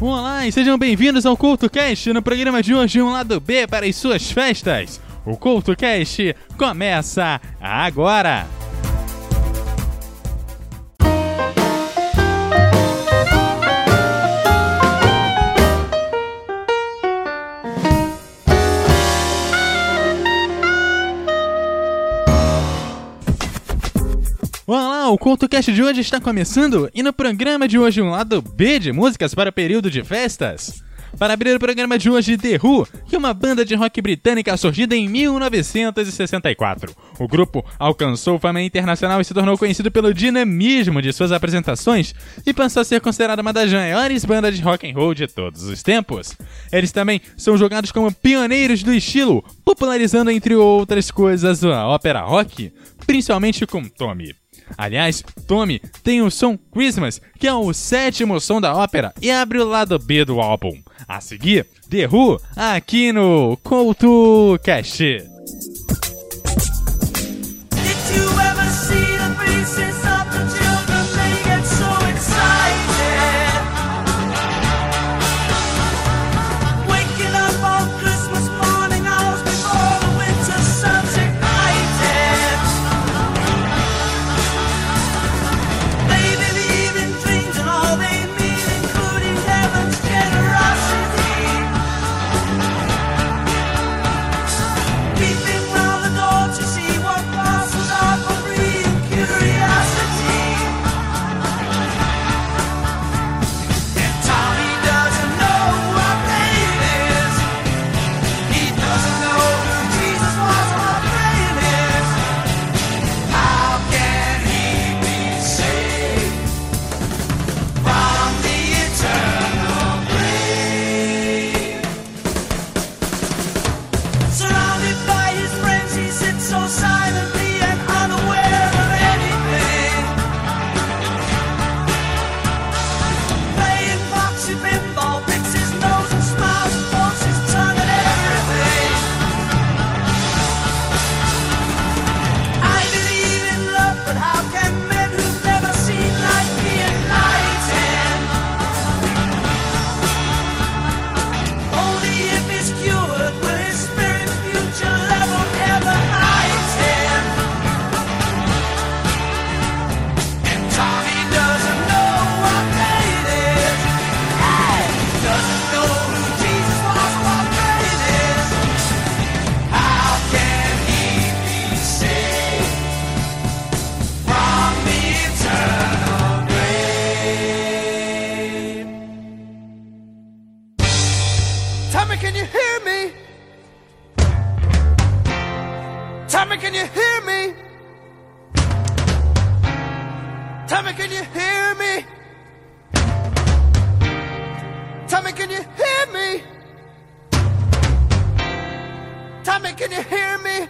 Olá e sejam bem-vindos ao CultoCast no programa de hoje um lado B para as suas festas. O CultoCast começa agora! O CultoCast de hoje está começando e no programa de hoje um lado B de músicas para o período de festas. Para abrir o programa de hoje, The Who, que é uma banda de rock britânica surgida em 1964. O grupo alcançou fama internacional e se tornou conhecido pelo dinamismo de suas apresentações e passou a ser considerada uma das maiores bandas de rock and roll de todos os tempos. Eles também são jogados como pioneiros do estilo, popularizando entre outras coisas a ópera rock, principalmente com Tommy. Aliás, Tommy tem o som Christmas, que é o sétimo som da ópera e abre o lado B do álbum. A seguir, The Who, aqui no CoutoCast. Did Tommy, can you hear me? Tommy, can you hear me? Tommy, can you hear me?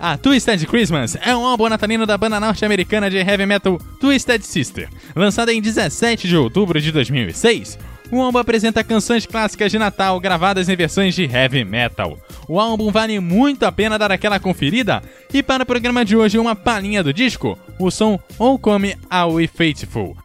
A Twisted Christmas é um álbum natalino da banda norte-americana de heavy metal Twisted Sister. Lançada em 17 de outubro de 2006, o álbum apresenta canções clássicas de Natal gravadas em versões de heavy metal. O álbum vale muito a pena dar aquela conferida, e para o programa de hoje, uma palhinha do disco, o som Oh Come Away Faithful,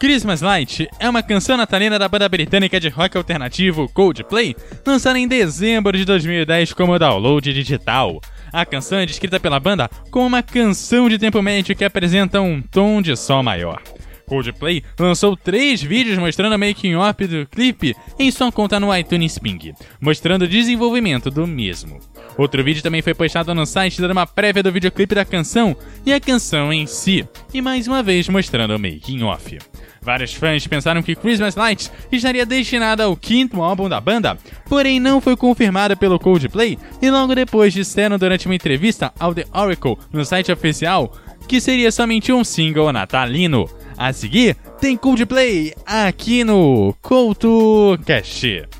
Christmas Light é uma canção natalina da banda britânica de rock alternativo Coldplay, lançada em dezembro de 2010 como download digital. A canção é descrita pela banda como uma canção de tempo médio que apresenta um tom de sol maior. Coldplay lançou três vídeos mostrando a making-off do clipe em sua conta no iTunes Ping, mostrando o desenvolvimento do mesmo. Outro vídeo também foi postado no site dando uma prévia do videoclipe da canção e a canção em si, e mais uma vez mostrando o making-off. Vários fãs pensaram que Christmas Lights estaria destinada ao quinto álbum da banda, porém não foi confirmada pelo Coldplay e logo depois disseram durante uma entrevista ao The Oracle no site oficial que seria somente um single natalino. A seguir, tem Coldplay aqui no CoutoCast.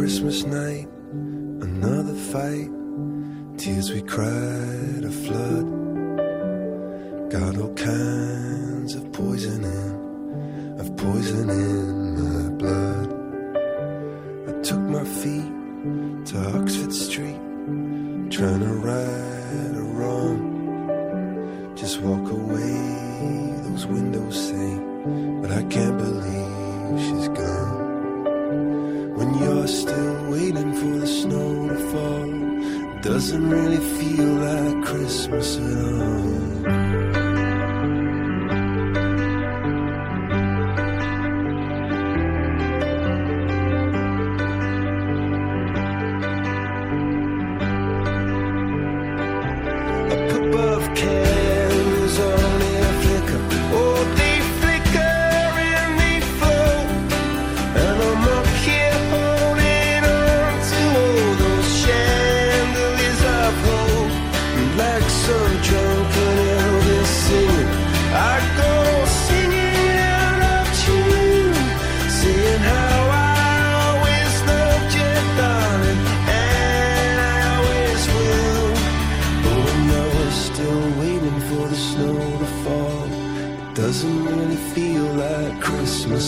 Christmas night, another fight. Tears we cried, a flood. Got all kinds of poison in, of poison in my blood. I took my feet to Oxford Street, trying to right a wrong. Just walk away, those windows say, but I can't believe doesn't really feel like Christmas at all.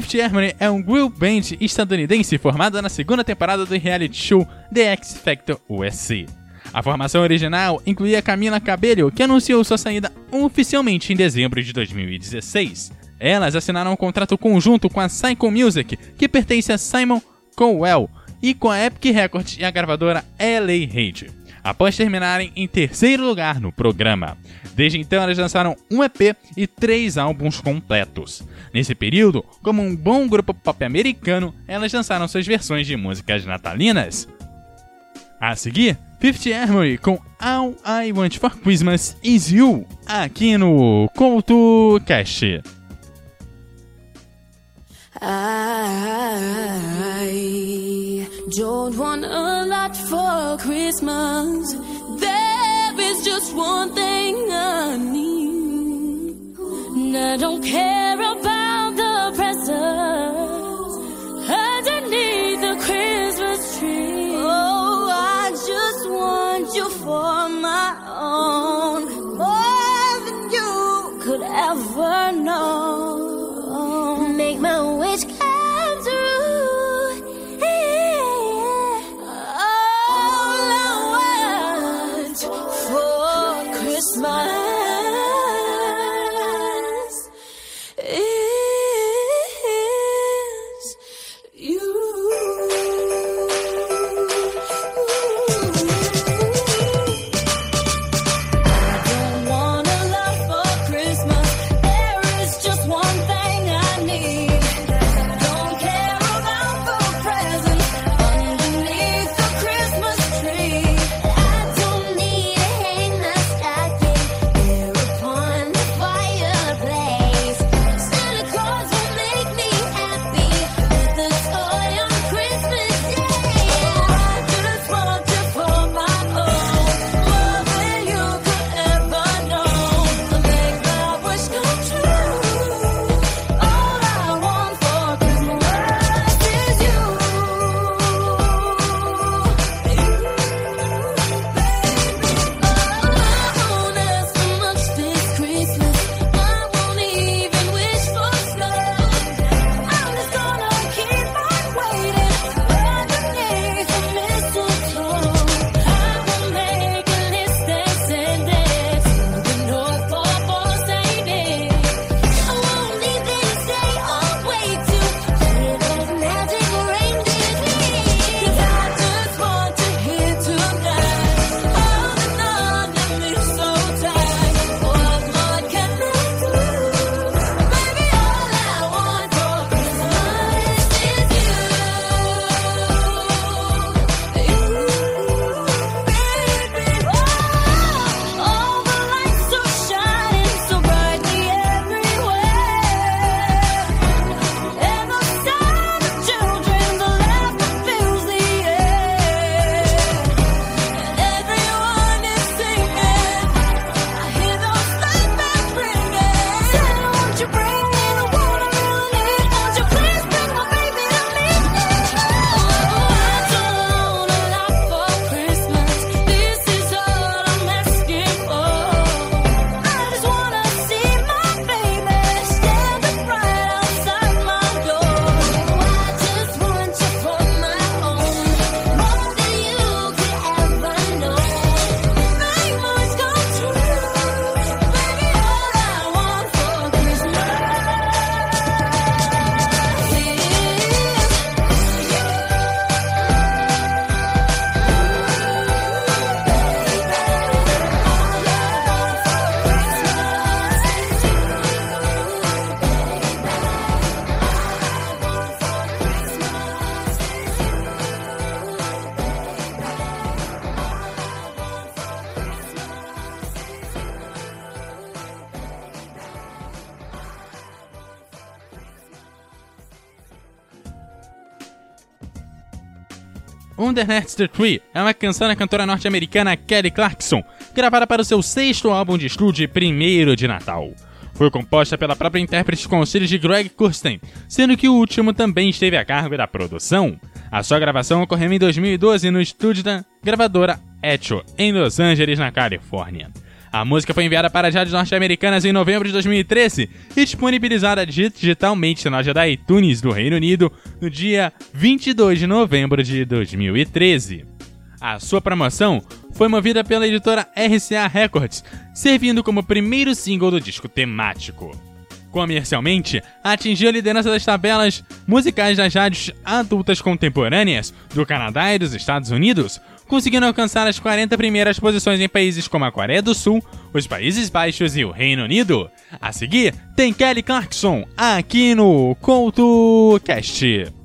Fifth Harmony é um girl band estadunidense formada na segunda temporada do reality show The X Factor USA. A formação original incluía Camila Cabello, que anunciou sua saída oficialmente em dezembro de 2016. Elas assinaram um contrato conjunto com a Psycho Music, que pertence a Simon Cowell, e com a Epic Records e a gravadora LA Reid, após terminarem em terceiro lugar no programa. Desde então, elas lançaram um EP e três álbuns completos. Nesse período, como um bom grupo pop americano, elas lançaram suas versões de músicas natalinas. A seguir, Fifth Harmony com All I Want for Christmas Is You, aqui no Couto Cast. I don't want a lot for Christmas. There is just one thing I need. And I don't care about the presents underneath the Christmas tree. Oh, I just want you for my own. Underneath the Tree é uma canção da cantora norte-americana Kelly Clarkson, gravada para o seu sexto álbum de estúdio primeiro de Natal. Foi composta pela própria intérprete com auxílios de Greg Kurstin, sendo que o último também esteve a cargo da produção. A sua gravação ocorreu em 2012 no estúdio da gravadora Echo, em Los Angeles, na Califórnia. A música foi enviada para as rádios norte-americanas em novembro de 2013 e disponibilizada digitalmente na loja da iTunes do Reino Unido no dia 22 de novembro de 2013. A sua promoção foi movida pela editora RCA Records, servindo como primeiro single do disco temático. Comercialmente, atingiu a liderança das tabelas musicais das rádios adultas contemporâneas do Canadá e dos Estados Unidos, conseguindo alcançar as 40 primeiras posições em países como a Coreia do Sul, os Países Baixos e o Reino Unido. A seguir, tem Kelly Clarkson aqui no CoutoCast.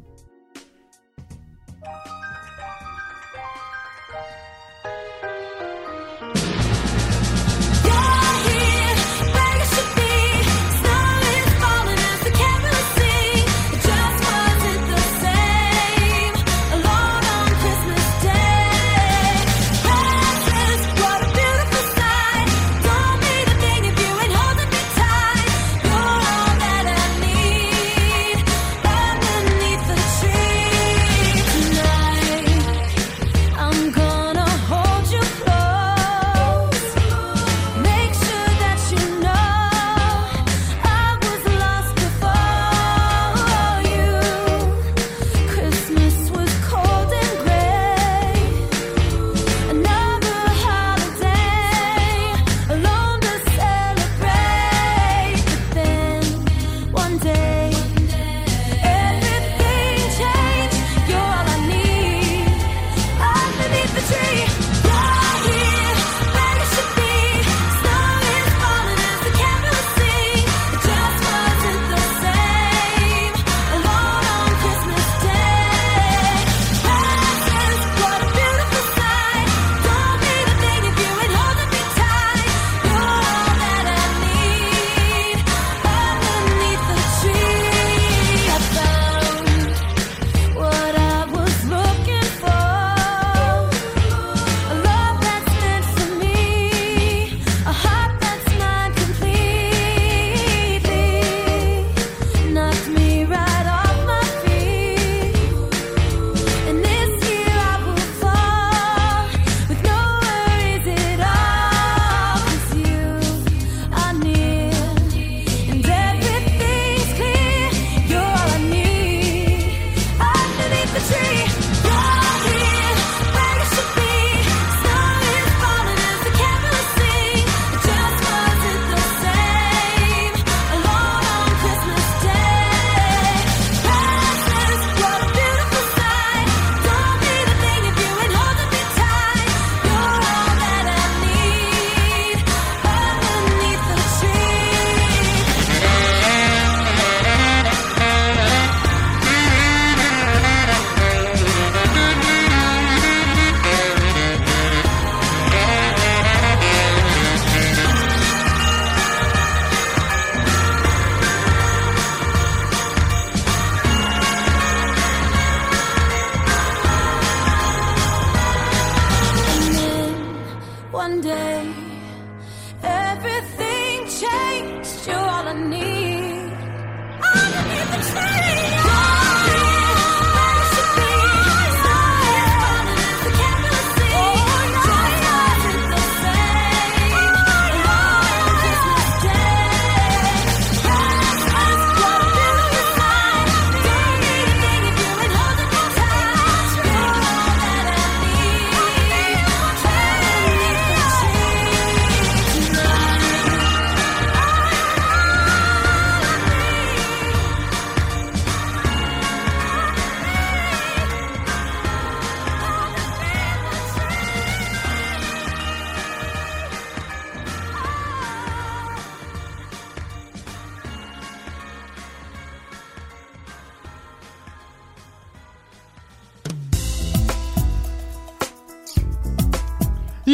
Friday!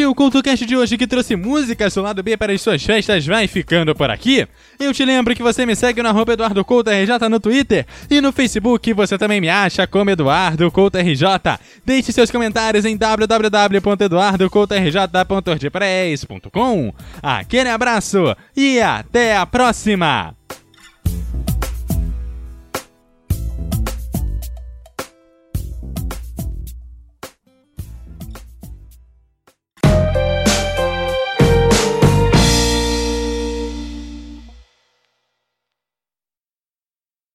E o CultoCast de hoje que trouxe músicas do lado B para as suas festas vai ficando por aqui. Eu te lembro que você me segue no arroba Eduardo RJ no Twitter e no Facebook você também me acha como Eduardo RJ. Deixe seus comentários em www.eduardocoutorj.wordpress.com. Aquele abraço e até a próxima!